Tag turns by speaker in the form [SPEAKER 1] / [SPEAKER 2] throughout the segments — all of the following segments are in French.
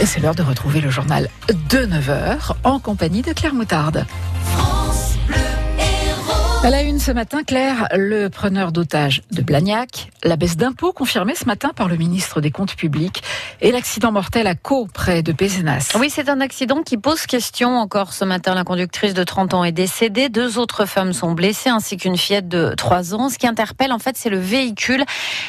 [SPEAKER 1] Et c'est l'heure de retrouver le journal de 9h en compagnie de Claire Moutarde. À la une ce matin, Claire, le preneur d'otages de Blagnac, la baisse d'impôts confirmée ce matin par le ministre des Comptes publics et l'accident mortel à Caux, près de Pézenas.
[SPEAKER 2] Oui, c'est un accident qui pose question encore ce matin. La conductrice de 30 ans est décédée, deux autres femmes sont blessées ainsi qu'une fillette de 3 ans. Ce qui interpelle en fait, c'est le véhicule.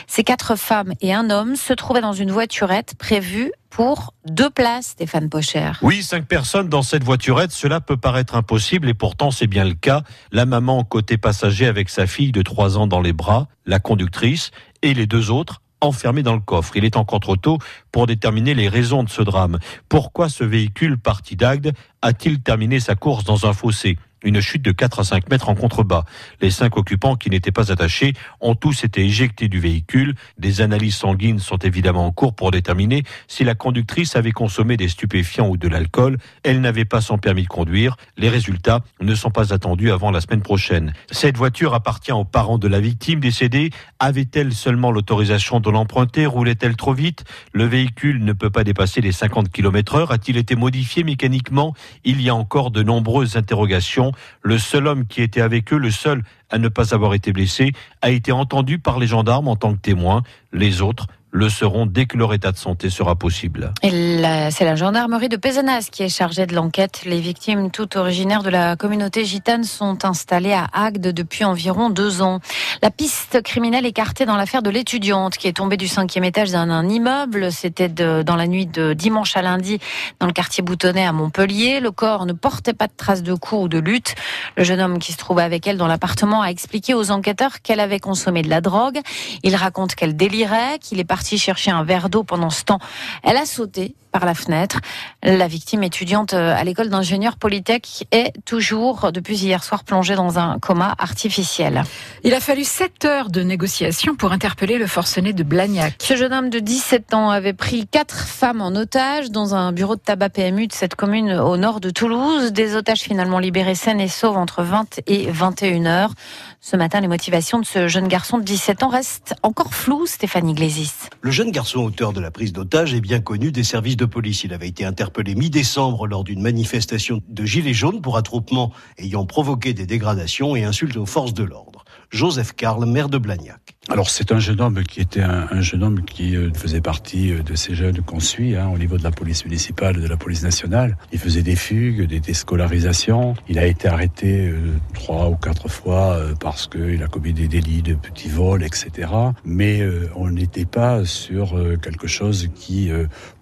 [SPEAKER 2] Ces quatre femmes et un homme se trouvaient dans une voiturette prévue pour deux places, Stéphane Pocher.
[SPEAKER 3] Oui, cinq personnes dans cette voiturette, cela peut paraître impossible et pourtant c'est bien le cas. La maman côté passager avec sa fille de trois ans dans les bras, la conductrice et les deux autres enfermés dans le coffre. Il est encore trop tôt pour déterminer les raisons de ce drame. Pourquoi ce véhicule parti d'Agde a-t-il terminé sa course dans un fossé? Une chute de 4 à 5 mètres en contrebas. Les cinq occupants qui n'étaient pas attachés ont tous été éjectés du véhicule. Des analyses sanguines sont évidemment en cours pour déterminer si la conductrice avait consommé des stupéfiants ou de l'alcool. Elle n'avait pas son permis de conduire. Les résultats ne sont pas attendus avant la semaine prochaine. Cette voiture appartient aux parents de la victime décédée. Avait-elle seulement l'autorisation de l'emprunter? Roulait-elle trop vite? Le véhicule ne peut pas dépasser les 50 km heure. A-t-il été modifié mécaniquement? Il y a encore de nombreuses interrogations. Le seul homme qui était avec eux, le seul à ne pas avoir été blessé, a été entendu par les gendarmes en tant que témoin. Les autres le seront dès que leur état de santé sera possible.
[SPEAKER 2] C'est la gendarmerie de Pézenas qui est chargée de l'enquête. Les victimes, toutes originaires de la communauté gitane, sont installées à Agde depuis environ deux ans. La piste criminelle écartée dans l'affaire de l'étudiante qui est tombée du cinquième étage d'un immeuble. C'était dans la nuit de dimanche à lundi dans le quartier Boutonnet à Montpellier. Le corps ne portait pas de traces de coups ou de lutte. Le jeune homme qui se trouvait avec elle dans l'appartement a expliqué aux enquêteurs qu'elle avait consommé de la drogue. Il raconte qu'elle délirait, qu'il est parti chercher un verre d'eau pendant ce temps. Elle a sauté par la fenêtre. La victime étudiante euh, à l'école d'ingénieur Polytech est toujours, depuis hier soir, plongée dans un coma artificiel.
[SPEAKER 1] Il a fallu 7 heures de négociation pour interpeller le forcené de Blagnac.
[SPEAKER 2] Ce jeune homme de 17 ans avait pris quatre femmes en otage dans un bureau de tabac PMU de cette commune au nord de Toulouse. Des otages finalement libérés saines et sauves entre 20 et 21 heures. Ce matin, les motivations de ce jeune garçon de 17 ans restent encore floues, Stéphanie Glésis.
[SPEAKER 4] Le jeune garçon auteur de la prise d'otage est bien connu des services de police. Il avait été interpellé mi-décembre lors d'une manifestation de Gilets jaunes pour attroupement ayant provoqué des dégradations et insultes aux forces de l'ordre. Joseph Karl, maire de Blagnac.
[SPEAKER 5] Alors c'est un jeune homme qui était un, jeune homme qui euh, faisait partie euh, de ces jeunes qu'on suit hein, au niveau de la police municipale, de la police nationale. Il faisait des fugues, des déscolarisations. Il a été arrêté euh, trois ou quatre fois parce qu'il a commis des délits de petits vols, etc. Mais on n'était pas sur quelque chose qui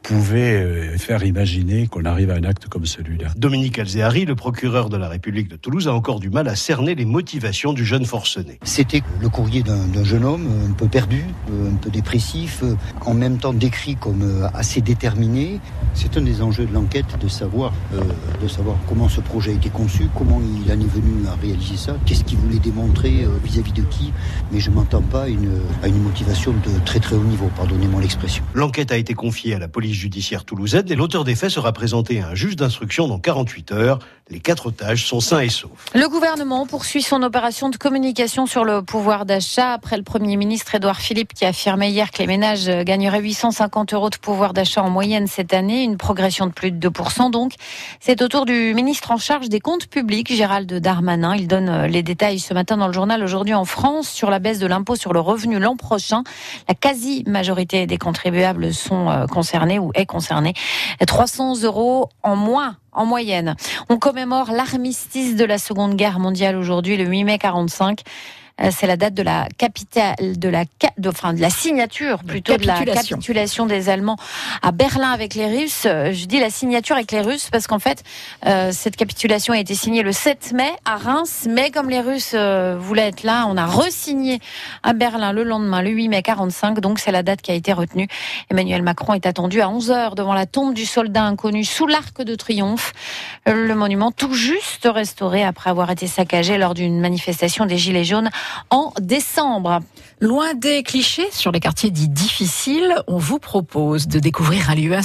[SPEAKER 5] pouvait faire imaginer qu'on arrive à un acte comme celui-là.
[SPEAKER 4] Dominique Alzéari, le procureur de la République de Toulouse, a encore du mal à cerner les motivations du jeune forcené.
[SPEAKER 6] C'était le courrier d'un jeune homme un peu perdu, un peu dépressif, en même temps décrit comme euh, assez déterminé. C'est un des enjeux de l'enquête de savoir, euh, de savoir comment ce projet a été conçu, comment il en est venu à réaliser ça, qu'est-ce qu'il voulait démontrer euh, vis-à-vis de qui. Mais je m'entends pas une, à une motivation de très très haut niveau, pardonnez-moi l'expression.
[SPEAKER 4] L'enquête a été confiée à la police judiciaire toulousaine et l'auteur des faits sera présenté à un juge d'instruction dans 48 heures. Les quatre otages sont sains et saufs.
[SPEAKER 2] Le gouvernement poursuit son opération de communication sur le pouvoir d'achat après le Premier ministre Édouard Philippe qui a affirmé hier que les ménages gagneraient 850 euros de pouvoir d'achat en moyenne cette année, une progression de plus de 2%. Donc, c'est au tour du ministre en charge des comptes publics, Gérald Darmanin. Il donne euh, les détails ce matin dans le journal Aujourd'hui en France sur la baisse de l'impôt sur le revenu l'an prochain. La quasi-majorité des contribuables sont euh, concernés ou est concernée. 300 euros en moins en moyenne. On commémore l'armistice de la Seconde Guerre mondiale aujourd'hui, le 8 mai 45. Euh, c'est la date de la capitale, de la, de, enfin, de la signature plutôt de la capitulation des Allemands à Berlin avec les Russes. Euh, je dis la signature avec les Russes parce qu'en fait, euh, cette capitulation a été signée le 7 mai à Reims, mais comme les Russes voulaient être là, on a resigné à Berlin le lendemain, le 8 mai 45. Donc c'est la date qui a été retenue. Emmanuel Macron est attendu à 11 h devant la tombe du soldat inconnu sous l'arc de triomphe. Le monument tout juste restauré après avoir été saccagé lors d'une manifestation des Gilets jaunes en décembre.
[SPEAKER 1] Loin des clichés sur les quartiers dits difficiles, on vous propose de découvrir un lieu